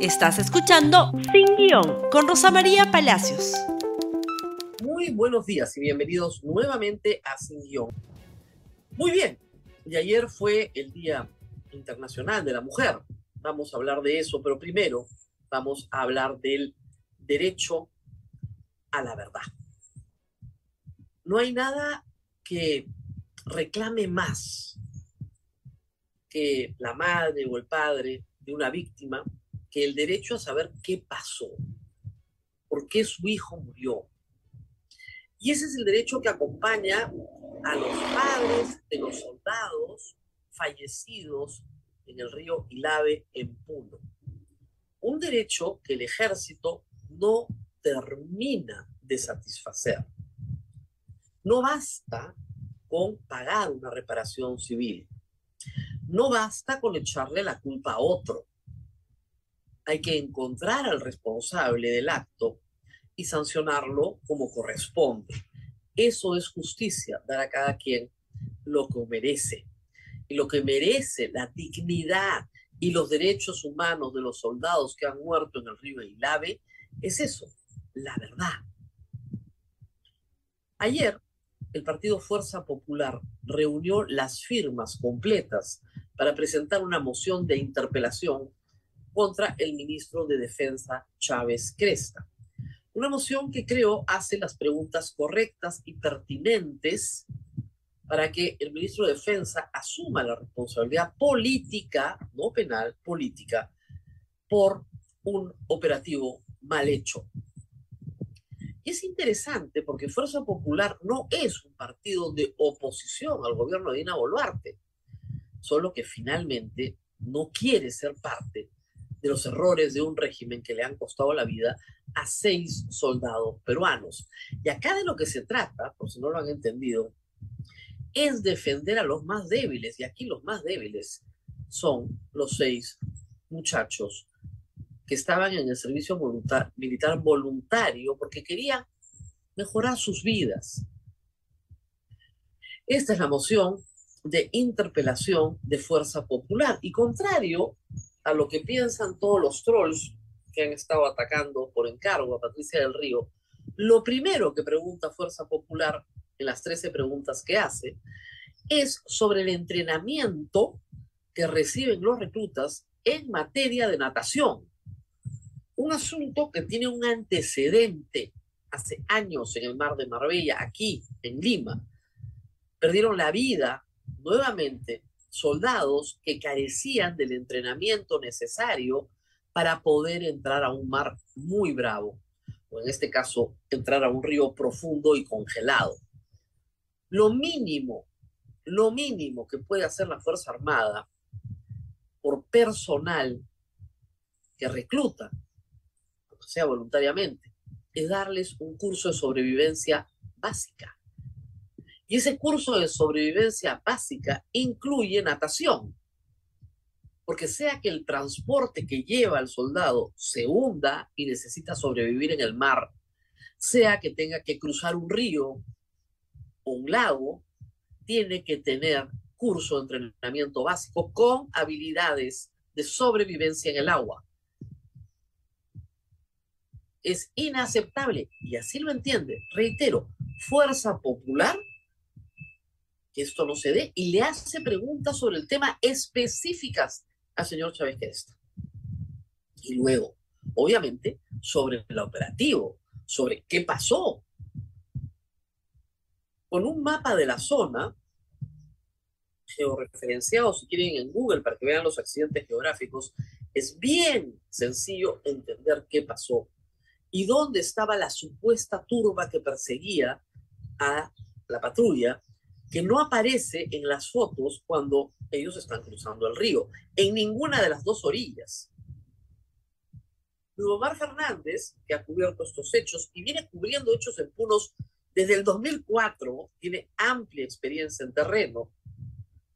Estás escuchando Sin Guión con Rosa María Palacios. Muy buenos días y bienvenidos nuevamente a Sin Guión. Muy bien, y ayer fue el Día Internacional de la Mujer. Vamos a hablar de eso, pero primero vamos a hablar del derecho a la verdad. No hay nada que reclame más que la madre o el padre de una víctima que el derecho a saber qué pasó, por qué su hijo murió. Y ese es el derecho que acompaña a los padres de los soldados fallecidos en el río Ilave en Puno. Un derecho que el ejército no termina de satisfacer. No basta con pagar una reparación civil. No basta con echarle la culpa a otro. Hay que encontrar al responsable del acto y sancionarlo como corresponde. Eso es justicia, dar a cada quien lo que merece. Y lo que merece la dignidad y los derechos humanos de los soldados que han muerto en el río Ilave es eso, la verdad. Ayer, el partido Fuerza Popular reunió las firmas completas para presentar una moción de interpelación contra el ministro de Defensa Chávez Cresta. Una moción que creo hace las preguntas correctas y pertinentes para que el ministro de Defensa asuma la responsabilidad política, no penal, política, por un operativo mal hecho. Es interesante porque Fuerza Popular no es un partido de oposición al gobierno de Dina Boluarte solo que finalmente no quiere ser parte de los errores de un régimen que le han costado la vida a seis soldados peruanos. Y acá de lo que se trata, por si no lo han entendido, es defender a los más débiles. Y aquí los más débiles son los seis muchachos que estaban en el servicio militar voluntario porque querían mejorar sus vidas. Esta es la moción de interpelación de fuerza popular. Y contrario a lo que piensan todos los trolls que han estado atacando por encargo a Patricia del Río, lo primero que pregunta Fuerza Popular en las 13 preguntas que hace es sobre el entrenamiento que reciben los reclutas en materia de natación. Un asunto que tiene un antecedente hace años en el mar de Marbella, aquí en Lima. Perdieron la vida nuevamente soldados que carecían del entrenamiento necesario para poder entrar a un mar muy bravo, o en este caso, entrar a un río profundo y congelado. Lo mínimo, lo mínimo que puede hacer la Fuerza Armada por personal que recluta, sea voluntariamente, es darles un curso de sobrevivencia básica. Y ese curso de sobrevivencia básica incluye natación. Porque sea que el transporte que lleva al soldado se hunda y necesita sobrevivir en el mar, sea que tenga que cruzar un río o un lago, tiene que tener curso de entrenamiento básico con habilidades de sobrevivencia en el agua. Es inaceptable y así lo entiende. Reitero, fuerza popular que esto no se dé y le hace preguntas sobre el tema específicas al señor Chávez Cresta. Y luego, obviamente, sobre el operativo, sobre qué pasó. Con un mapa de la zona, georreferenciado, si quieren, en Google para que vean los accidentes geográficos, es bien sencillo entender qué pasó y dónde estaba la supuesta turba que perseguía a la patrulla que no aparece en las fotos cuando ellos están cruzando el río, en ninguna de las dos orillas. Omar Fernández, que ha cubierto estos hechos y viene cubriendo hechos en Punos desde el 2004, tiene amplia experiencia en terreno,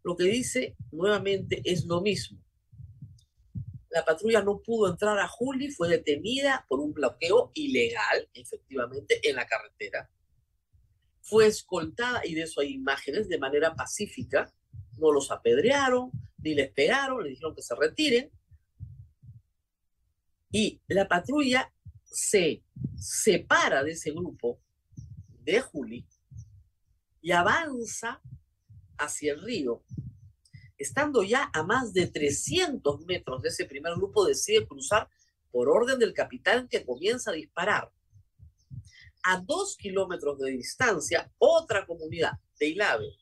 lo que dice nuevamente es lo mismo. La patrulla no pudo entrar a Juli, fue detenida por un bloqueo ilegal, efectivamente, en la carretera fue escoltada, y de eso hay imágenes, de manera pacífica. No los apedrearon, ni les pegaron, le dijeron que se retiren. Y la patrulla se separa de ese grupo de Juli y avanza hacia el río. Estando ya a más de 300 metros de ese primer grupo, decide cruzar por orden del capitán que comienza a disparar. A dos kilómetros de distancia, otra comunidad de Ilave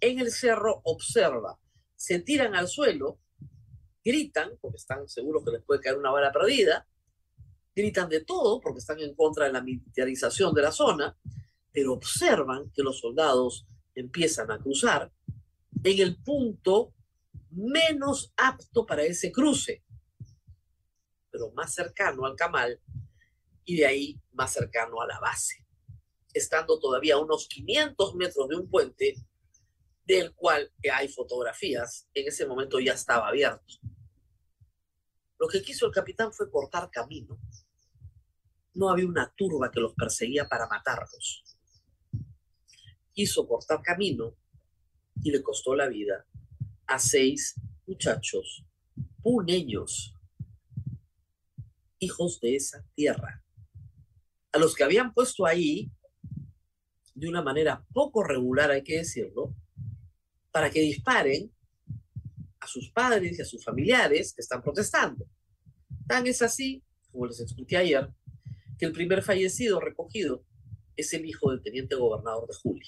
en el cerro observa, se tiran al suelo, gritan, porque están seguros que les puede caer una bala perdida, gritan de todo porque están en contra de la militarización de la zona, pero observan que los soldados empiezan a cruzar en el punto menos apto para ese cruce, pero más cercano al camal y de ahí más cercano a la base, estando todavía a unos 500 metros de un puente del cual hay fotografías, en ese momento ya estaba abierto. Lo que quiso el capitán fue cortar camino. No había una turba que los perseguía para matarlos quiso cortar camino y le costó la vida a seis muchachos puneños, hijos de esa tierra, a los que habían puesto ahí de una manera poco regular, hay que decirlo, para que disparen a sus padres y a sus familiares que están protestando. Tan es así, como les expliqué ayer, que el primer fallecido recogido es el hijo del teniente gobernador de Juli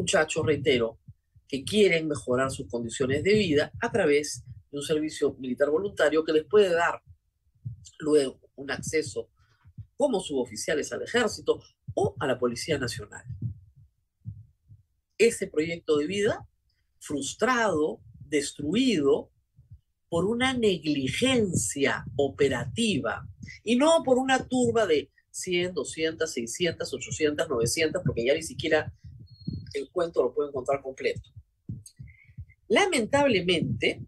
muchachos, reitero, que quieren mejorar sus condiciones de vida a través de un servicio militar voluntario que les puede dar luego un acceso como suboficiales al ejército o a la Policía Nacional. Ese proyecto de vida frustrado, destruido por una negligencia operativa y no por una turba de 100, 200, 600, 800, 900, porque ya ni siquiera el cuento lo puede encontrar completo. Lamentablemente,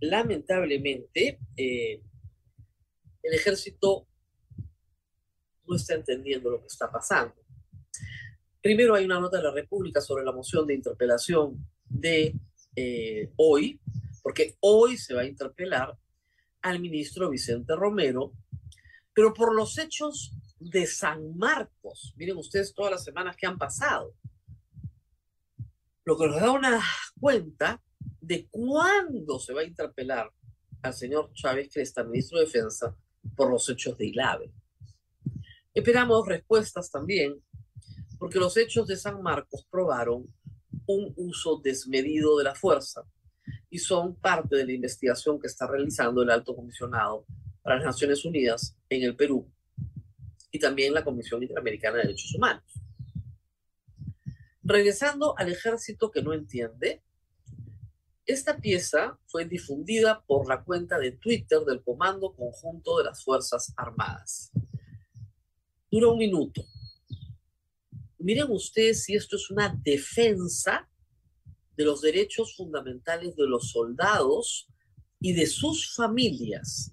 lamentablemente, eh, el ejército no está entendiendo lo que está pasando. Primero hay una nota de la República sobre la moción de interpelación de eh, hoy, porque hoy se va a interpelar al ministro Vicente Romero, pero por los hechos de San Marcos. Miren ustedes todas las semanas que han pasado lo que nos da una cuenta de cuándo se va a interpelar al señor Chávez Cresta, ministro de Defensa, por los hechos de Ilave. Esperamos respuestas también, porque los hechos de San Marcos probaron un uso desmedido de la fuerza y son parte de la investigación que está realizando el alto comisionado para las Naciones Unidas en el Perú y también la Comisión Interamericana de Derechos Humanos. Regresando al ejército que no entiende, esta pieza fue difundida por la cuenta de Twitter del Comando Conjunto de las Fuerzas Armadas. Dura un minuto. Miren ustedes si esto es una defensa de los derechos fundamentales de los soldados y de sus familias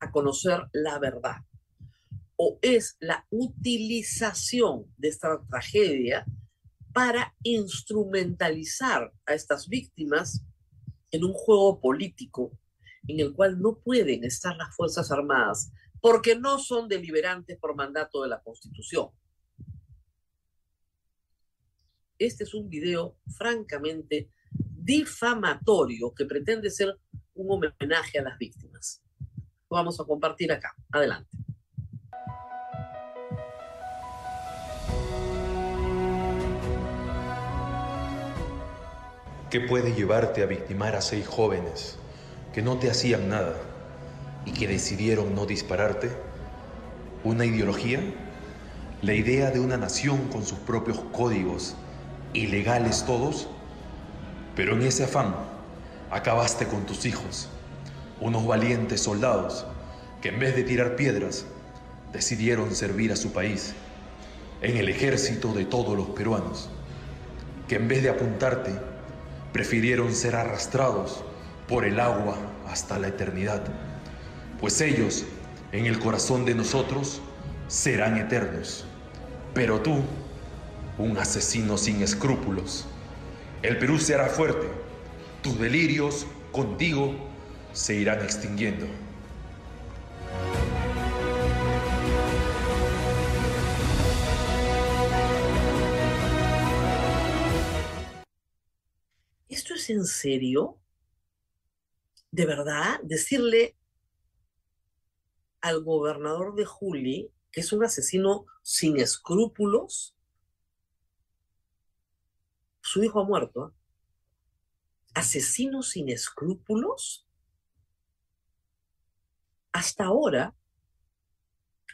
a conocer la verdad. O es la utilización de esta tragedia para instrumentalizar a estas víctimas en un juego político en el cual no pueden estar las Fuerzas Armadas porque no son deliberantes por mandato de la Constitución. Este es un video francamente difamatorio que pretende ser un homenaje a las víctimas. Lo vamos a compartir acá. Adelante. ¿Qué puede llevarte a victimar a seis jóvenes que no te hacían nada y que decidieron no dispararte? ¿Una ideología? ¿La idea de una nación con sus propios códigos, ilegales todos? Pero en ese afán acabaste con tus hijos, unos valientes soldados que en vez de tirar piedras decidieron servir a su país en el ejército de todos los peruanos, que en vez de apuntarte prefirieron ser arrastrados por el agua hasta la eternidad, pues ellos en el corazón de nosotros serán eternos. Pero tú, un asesino sin escrúpulos, el Perú será fuerte, tus delirios contigo se irán extinguiendo. ¿Esto es en serio? ¿De verdad? ¿Decirle al gobernador de Juli que es un asesino sin escrúpulos. Su hijo ha muerto. ¿eh? ¿Asesino sin escrúpulos? Hasta ahora,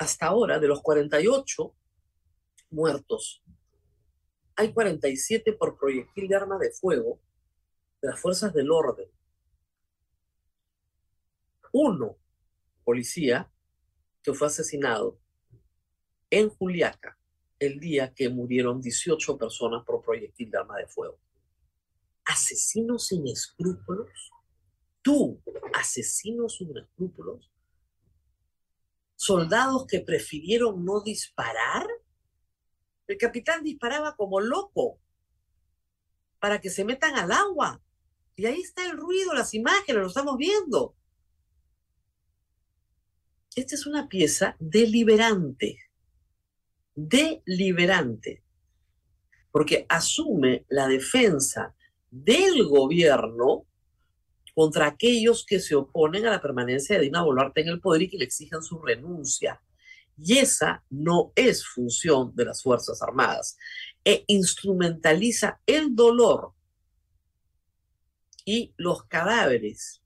hasta ahora, de los 48 muertos, hay 47 por proyectil de arma de fuego de las fuerzas del orden. Uno, policía, que fue asesinado en Juliaca el día que murieron 18 personas por proyectil de arma de fuego. ¿Asesinos sin escrúpulos? ¿Tú, asesinos sin escrúpulos? ¿Soldados que prefirieron no disparar? El capitán disparaba como loco para que se metan al agua. Y ahí está el ruido, las imágenes, lo estamos viendo. Esta es una pieza deliberante, deliberante, porque asume la defensa del gobierno contra aquellos que se oponen a la permanencia de Dina Boluarte en el poder y que le exijan su renuncia. Y esa no es función de las Fuerzas Armadas. E instrumentaliza el dolor y los cadáveres.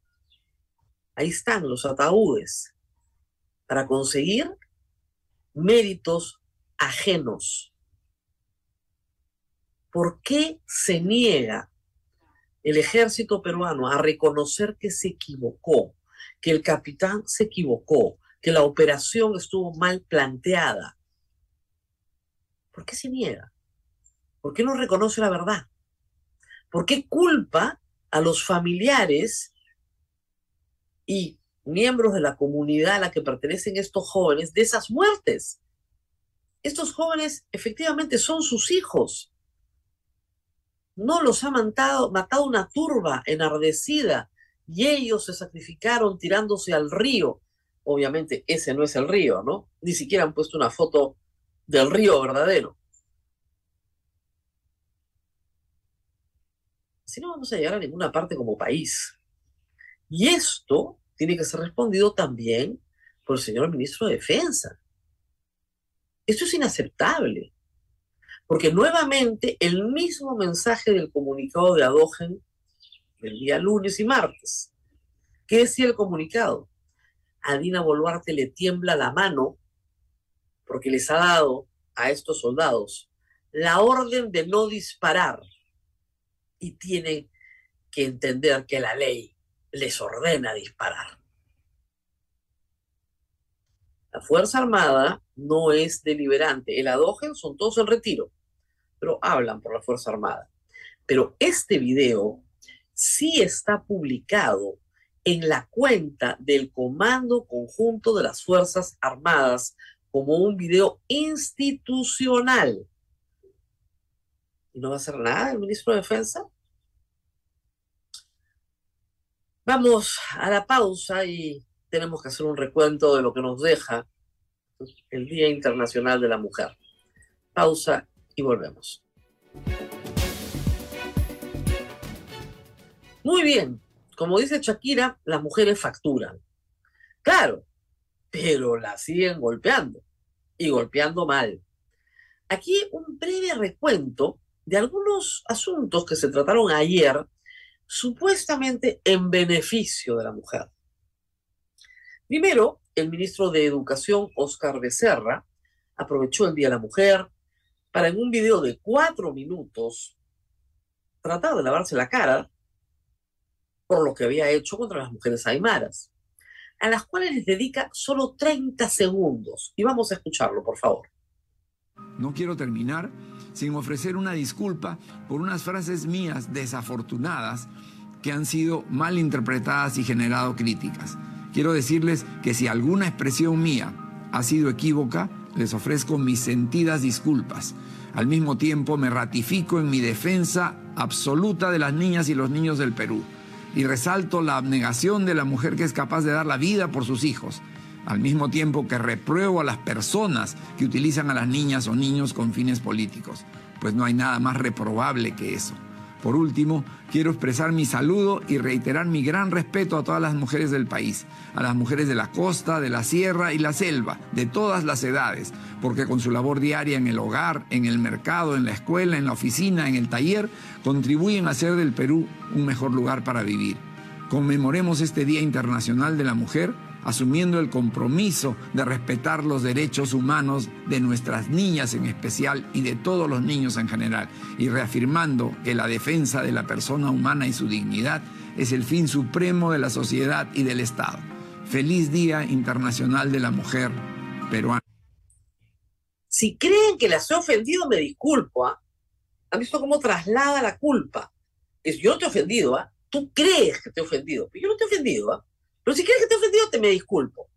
Ahí están los ataúdes para conseguir méritos ajenos. ¿Por qué se niega el ejército peruano a reconocer que se equivocó, que el capitán se equivocó, que la operación estuvo mal planteada? ¿Por qué se niega? ¿Por qué no reconoce la verdad? ¿Por qué culpa a los familiares y miembros de la comunidad a la que pertenecen estos jóvenes de esas muertes. Estos jóvenes efectivamente son sus hijos. No los ha matado, matado una turba enardecida y ellos se sacrificaron tirándose al río. Obviamente ese no es el río, ¿no? Ni siquiera han puesto una foto del río verdadero. Si no vamos a llegar a ninguna parte como país. Y esto tiene que ser respondido también por el señor ministro de Defensa. Esto es inaceptable, porque nuevamente el mismo mensaje del comunicado de Adogen el día lunes y martes. ¿Qué decía el comunicado? A Dina Boluarte le tiembla la mano porque les ha dado a estos soldados la orden de no disparar y tienen que entender que la ley les ordena disparar. La Fuerza Armada no es deliberante. El adógen son todos en retiro, pero hablan por la Fuerza Armada. Pero este video sí está publicado en la cuenta del Comando Conjunto de las Fuerzas Armadas como un video institucional. ¿Y no va a hacer nada el ministro de Defensa? Vamos a la pausa y tenemos que hacer un recuento de lo que nos deja el Día Internacional de la Mujer. Pausa y volvemos. Muy bien, como dice Shakira, las mujeres facturan. Claro, pero la siguen golpeando y golpeando mal. Aquí un breve recuento de algunos asuntos que se trataron ayer supuestamente en beneficio de la mujer. Primero, el ministro de Educación, Oscar Becerra, aprovechó el Día de la Mujer para en un video de cuatro minutos tratar de lavarse la cara por lo que había hecho contra las mujeres aymaras, a las cuales les dedica solo 30 segundos. Y vamos a escucharlo, por favor. No quiero terminar sin ofrecer una disculpa por unas frases mías desafortunadas que han sido mal interpretadas y generado críticas. Quiero decirles que si alguna expresión mía ha sido equívoca, les ofrezco mis sentidas disculpas. Al mismo tiempo me ratifico en mi defensa absoluta de las niñas y los niños del Perú y resalto la abnegación de la mujer que es capaz de dar la vida por sus hijos al mismo tiempo que repruebo a las personas que utilizan a las niñas o niños con fines políticos, pues no hay nada más reprobable que eso. Por último, quiero expresar mi saludo y reiterar mi gran respeto a todas las mujeres del país, a las mujeres de la costa, de la sierra y la selva, de todas las edades, porque con su labor diaria en el hogar, en el mercado, en la escuela, en la oficina, en el taller, contribuyen a hacer del Perú un mejor lugar para vivir. Conmemoremos este Día Internacional de la Mujer asumiendo el compromiso de respetar los derechos humanos de nuestras niñas en especial y de todos los niños en general, y reafirmando que la defensa de la persona humana y su dignidad es el fin supremo de la sociedad y del Estado. Feliz Día Internacional de la Mujer Peruana. Si creen que las he ofendido, me disculpo. ¿ah? ¿Han visto cómo traslada la culpa? Es yo te he ofendido, ¿ah? Tú crees que te he ofendido, pero yo no te he ofendido, ¿ah? Pero si quieres que te he ofendido, te me disculpo.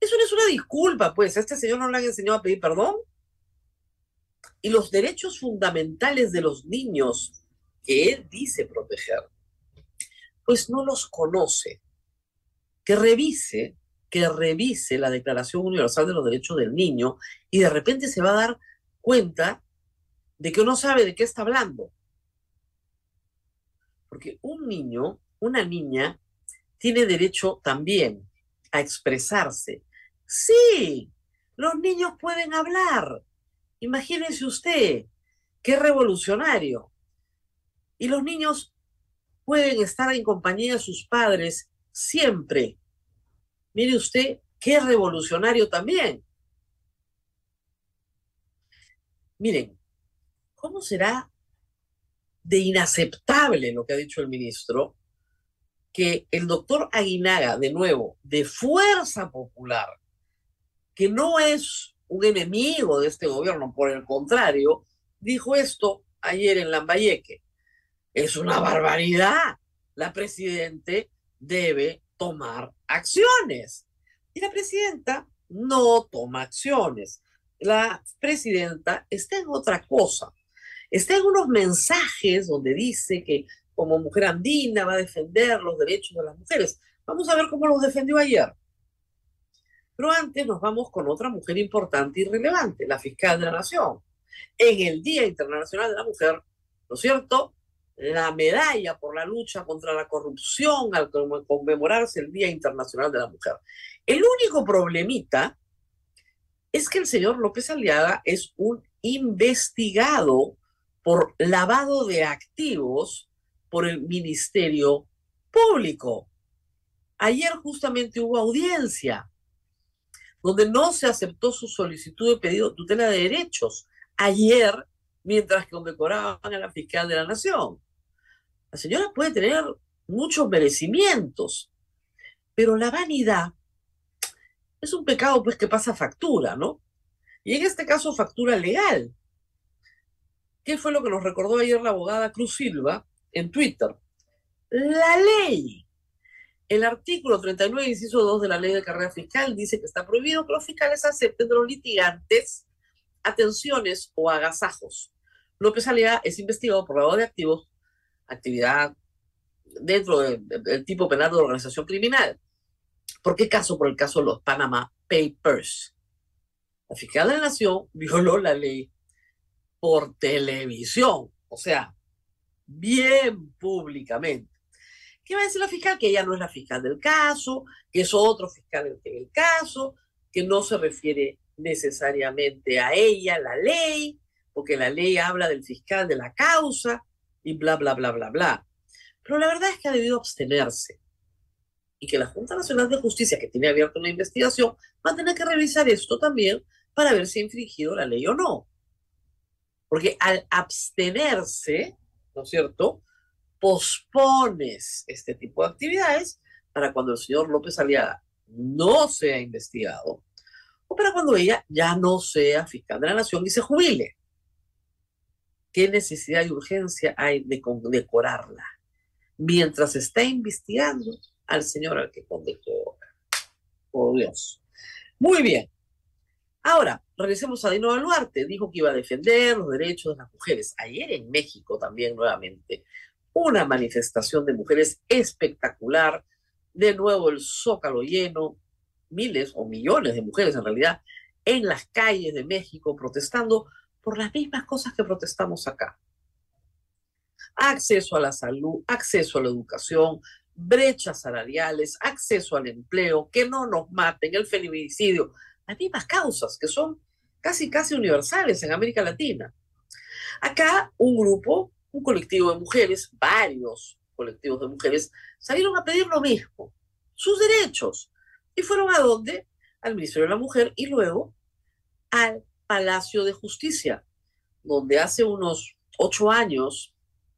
Eso no es una disculpa, pues. A este señor no le han enseñado a pedir perdón. Y los derechos fundamentales de los niños que él dice proteger, pues no los conoce. Que revise, que revise la Declaración Universal de los Derechos del Niño y de repente se va a dar cuenta de que no sabe de qué está hablando. Porque un niño, una niña, tiene derecho también a expresarse. Sí, los niños pueden hablar. Imagínense usted, qué revolucionario. Y los niños pueden estar en compañía de sus padres siempre. Mire usted, qué revolucionario también. Miren, ¿cómo será de inaceptable lo que ha dicho el ministro que el doctor Aguinaga, de nuevo, de Fuerza Popular, que no es un enemigo de este gobierno, por el contrario, dijo esto ayer en Lambayeque. Es una barbaridad. La presidente debe tomar acciones. Y la presidenta no toma acciones. La presidenta está en otra cosa. Está en unos mensajes donde dice que como mujer andina va a defender los derechos de las mujeres. Vamos a ver cómo los defendió ayer. Pero antes nos vamos con otra mujer importante y relevante, la fiscal de la Nación. En el Día Internacional de la Mujer, ¿no es cierto? La medalla por la lucha contra la corrupción al conmemorarse el Día Internacional de la Mujer. El único problemita es que el señor López Aliaga es un investigado por lavado de activos por el Ministerio Público. Ayer justamente hubo audiencia donde no se aceptó su solicitud de pedido de tutela de derechos. Ayer, mientras condecoraban a la fiscal de la Nación. La señora puede tener muchos merecimientos, pero la vanidad es un pecado pues que pasa factura, ¿no? Y en este caso factura legal. ¿Qué fue lo que nos recordó ayer la abogada Cruz Silva? En Twitter. La ley. El artículo 39, inciso 2 de la ley de carrera fiscal dice que está prohibido que los fiscales acepten de los litigantes atenciones o agasajos. López Alea es investigado por lavado de activos, actividad dentro del tipo penal de organización criminal. ¿Por qué caso? Por el caso de los Panama Papers. La fiscal de la Nación violó la ley por televisión. O sea, bien públicamente. ¿Qué va a decir la fiscal? Que ella no es la fiscal del caso, que es otro fiscal el que el caso, que no se refiere necesariamente a ella la ley, porque la ley habla del fiscal de la causa y bla, bla, bla, bla, bla. Pero la verdad es que ha debido abstenerse y que la Junta Nacional de Justicia, que tiene abierta una investigación, va a tener que revisar esto también para ver si ha infringido la ley o no. Porque al abstenerse, ¿no es cierto? Pospones este tipo de actividades para cuando el señor López Aliaga no sea investigado o para cuando ella ya no sea fiscal de la nación y se jubile. ¿Qué necesidad y urgencia hay de condecorarla mientras está investigando al señor al que condecora? Por Dios. Muy bien. Ahora, regresemos a Dino Baluarte. Dijo que iba a defender los derechos de las mujeres. Ayer en México también nuevamente. Una manifestación de mujeres espectacular. De nuevo el zócalo lleno. Miles o millones de mujeres en realidad en las calles de México protestando por las mismas cosas que protestamos acá. acceso a la salud, acceso a la educación, brechas salariales, acceso al empleo, que no nos maten, el feminicidio, las mismas causas que son casi, casi universales en América Latina. Acá un grupo, un colectivo de mujeres, varios colectivos de mujeres, salieron a pedir lo mismo, sus derechos, y fueron a donde? Al Ministerio de la Mujer y luego al Palacio de Justicia, donde hace unos ocho años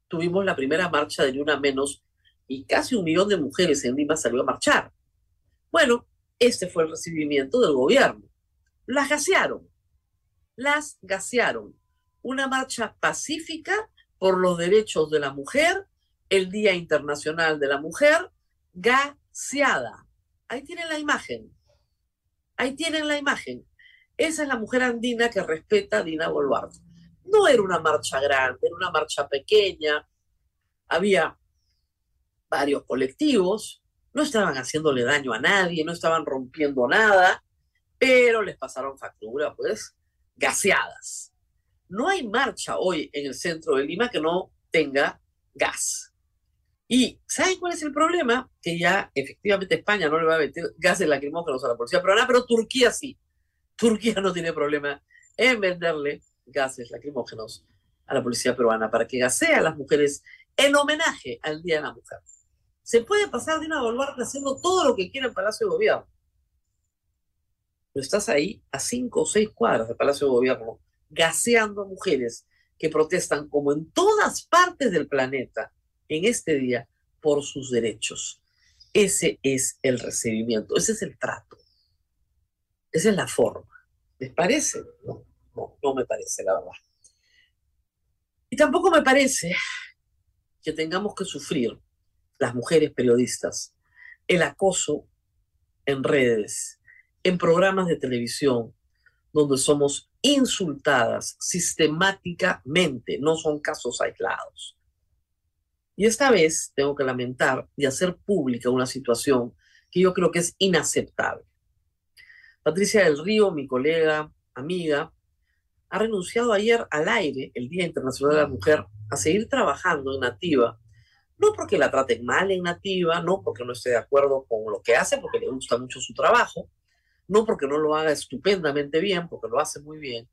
tuvimos la primera marcha de Ni Una Menos y casi un millón de mujeres en Lima salió a marchar. Bueno, este fue el recibimiento del gobierno. Las gasearon, las gasearon. Una marcha pacífica por los derechos de la mujer, el Día Internacional de la Mujer, gaseada. Ahí tienen la imagen. Ahí tienen la imagen. Esa es la mujer andina que respeta a Dina Boluarte. No era una marcha grande, era una marcha pequeña. Había varios colectivos, no estaban haciéndole daño a nadie, no estaban rompiendo nada, pero les pasaron factura, pues, gaseadas. No hay marcha hoy en el centro de Lima que no tenga gas. Y ¿saben cuál es el problema? Que ya efectivamente España no le va a meter gases lacrimógenos a la policía peruana, pero Turquía sí. Turquía no tiene problema en venderle gases lacrimógenos a la policía peruana para que gasee a las mujeres en homenaje al Día de la Mujer. Se puede pasar de una Boluarte haciendo todo lo que quiera el Palacio de Gobierno. Pero estás ahí a cinco o seis cuadras del Palacio de Gobierno, gaseando a mujeres que protestan como en todas partes del planeta en este día por sus derechos. Ese es el recibimiento, ese es el trato, esa es la forma. ¿Les parece? No, no, no me parece, la verdad. Y tampoco me parece que tengamos que sufrir las mujeres periodistas, el acoso en redes, en programas de televisión, donde somos insultadas sistemáticamente, no son casos aislados. Y esta vez tengo que lamentar y hacer pública una situación que yo creo que es inaceptable. Patricia del Río, mi colega, amiga, ha renunciado ayer al aire, el Día Internacional de la Mujer, a seguir trabajando en Nativa no porque la traten mal en nativa, no porque no esté de acuerdo con lo que hace, porque le gusta mucho su trabajo, no porque no lo haga estupendamente bien, porque lo hace muy bien,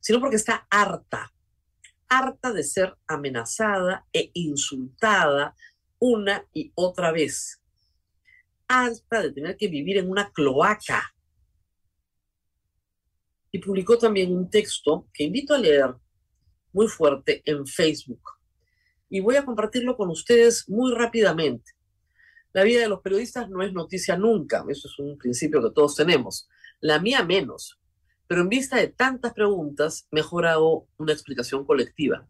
sino porque está harta, harta de ser amenazada e insultada una y otra vez, harta de tener que vivir en una cloaca. Y publicó también un texto que invito a leer muy fuerte en Facebook y voy a compartirlo con ustedes muy rápidamente. La vida de los periodistas no es noticia nunca, eso es un principio que todos tenemos. La mía menos, pero en vista de tantas preguntas, mejor hago una explicación colectiva.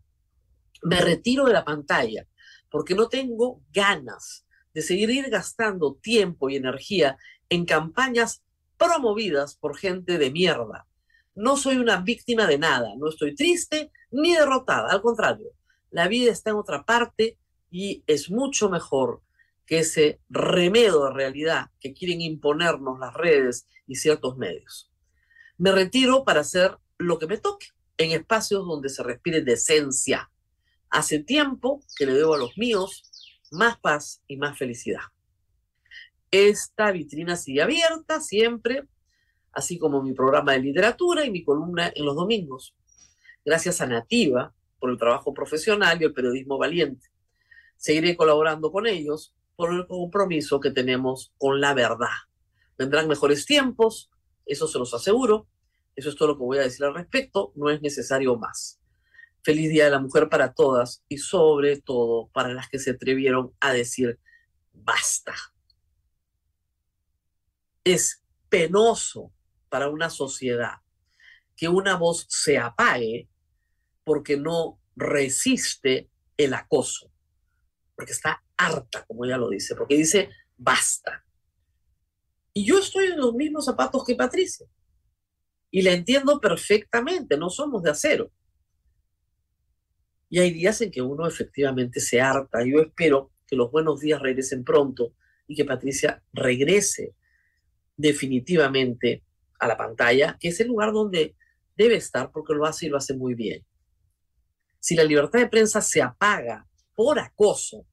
Me retiro de la pantalla porque no tengo ganas de seguir gastando tiempo y energía en campañas promovidas por gente de mierda. No soy una víctima de nada, no estoy triste ni derrotada, al contrario, la vida está en otra parte y es mucho mejor que ese remedio de realidad que quieren imponernos las redes y ciertos medios. Me retiro para hacer lo que me toque en espacios donde se respire decencia. Hace tiempo que le debo a los míos más paz y más felicidad. Esta vitrina sigue abierta siempre, así como mi programa de literatura y mi columna en los domingos. Gracias a Nativa, por el trabajo profesional y el periodismo valiente. Seguiré colaborando con ellos por el compromiso que tenemos con la verdad. Vendrán mejores tiempos, eso se los aseguro. Eso es todo lo que voy a decir al respecto, no es necesario más. Feliz Día de la Mujer para todas y sobre todo para las que se atrevieron a decir basta. Es penoso para una sociedad que una voz se apague porque no resiste el acoso, porque está harta, como ella lo dice, porque dice, basta. Y yo estoy en los mismos zapatos que Patricia. Y la entiendo perfectamente, no somos de acero. Y hay días en que uno efectivamente se harta. Yo espero que los buenos días regresen pronto y que Patricia regrese definitivamente a la pantalla, que es el lugar donde debe estar porque lo hace y lo hace muy bien. Si la libertad de prensa se apaga por acoso,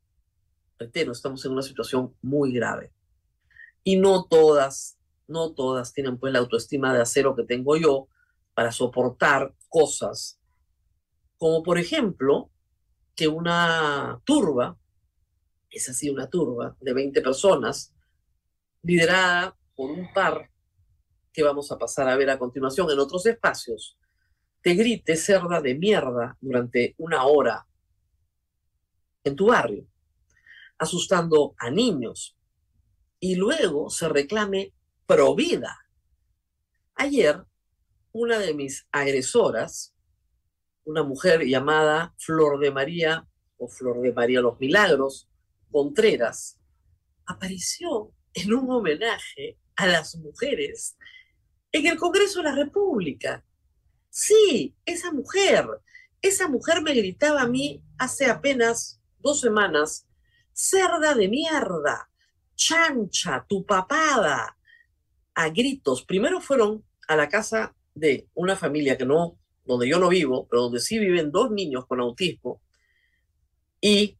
reitero, estamos en una situación muy grave. Y no todas, no todas tienen pues la autoestima de acero que tengo yo para soportar cosas como por ejemplo que una turba, es así una turba de 20 personas, liderada por un par que vamos a pasar a ver a continuación en otros espacios, te grite cerda de mierda durante una hora en tu barrio, asustando a niños, y luego se reclame pro vida. Ayer, una de mis agresoras, una mujer llamada Flor de María o Flor de María Los Milagros, Contreras, apareció en un homenaje a las mujeres en el Congreso de la República. Sí, esa mujer, esa mujer me gritaba a mí hace apenas dos semanas, cerda de mierda, chancha, tu papada, a gritos. Primero fueron a la casa de una familia que no, donde yo no vivo, pero donde sí viven dos niños con autismo, y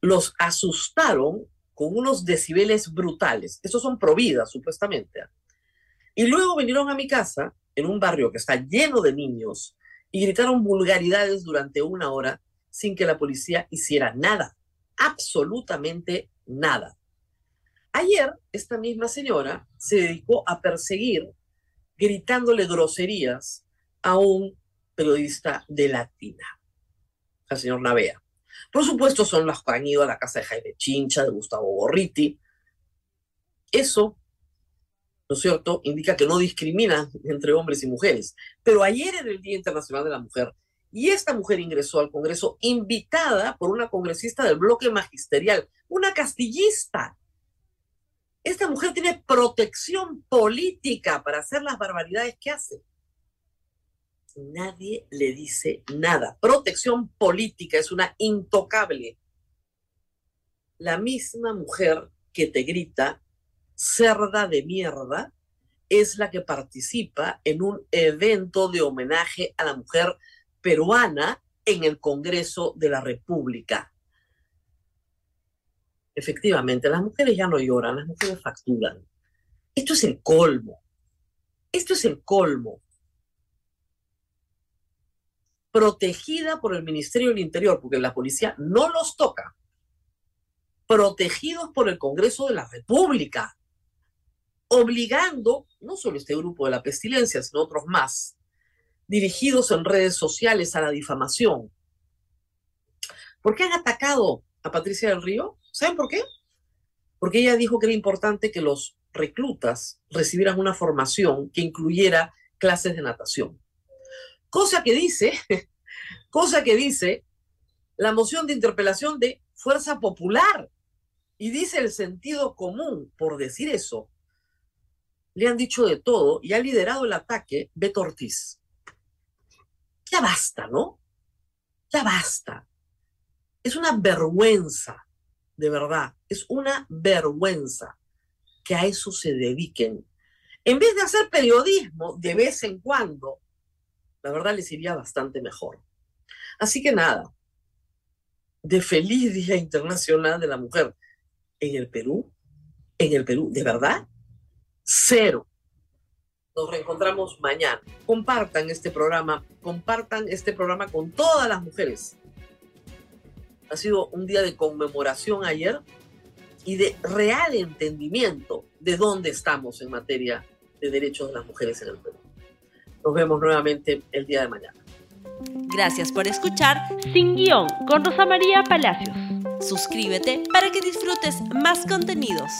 los asustaron con unos decibeles brutales. Esos son providas, supuestamente. Y luego vinieron a mi casa, en un barrio que está lleno de niños, y gritaron vulgaridades durante una hora sin que la policía hiciera nada, absolutamente nada. Ayer, esta misma señora se dedicó a perseguir, gritándole groserías a un periodista de Latina, al señor Navea. Por supuesto, son las que han ido a la casa de Jaime Chincha, de Gustavo Borriti. Eso ¿no es cierto?, indica que no discrimina entre hombres y mujeres. Pero ayer era el Día Internacional de la Mujer y esta mujer ingresó al Congreso invitada por una congresista del bloque magisterial, una castillista. Esta mujer tiene protección política para hacer las barbaridades que hace. Nadie le dice nada. Protección política es una intocable. La misma mujer que te grita cerda de mierda, es la que participa en un evento de homenaje a la mujer peruana en el Congreso de la República. Efectivamente, las mujeres ya no lloran, las mujeres facturan. Esto es el colmo. Esto es el colmo. Protegida por el Ministerio del Interior, porque la policía no los toca. Protegidos por el Congreso de la República obligando no solo este grupo de la pestilencia, sino otros más, dirigidos en redes sociales a la difamación. ¿Por qué han atacado a Patricia del Río? ¿Saben por qué? Porque ella dijo que era importante que los reclutas recibieran una formación que incluyera clases de natación. Cosa que dice, cosa que dice la moción de interpelación de Fuerza Popular. Y dice el sentido común, por decir eso, le han dicho de todo y ha liderado el ataque Beto Ortiz. Basta, ¿no? Ya basta. Es una vergüenza, de verdad, es una vergüenza que a eso se dediquen. En vez de hacer periodismo de vez en cuando, la verdad les iría bastante mejor. Así que nada, de feliz Día Internacional de la Mujer en el Perú, en el Perú, de verdad, cero. Nos reencontramos mañana. Compartan este programa, compartan este programa con todas las mujeres. Ha sido un día de conmemoración ayer y de real entendimiento de dónde estamos en materia de derechos de las mujeres en el Perú. Nos vemos nuevamente el día de mañana. Gracias por escuchar Sin Guión con Rosa María Palacios. Suscríbete para que disfrutes más contenidos.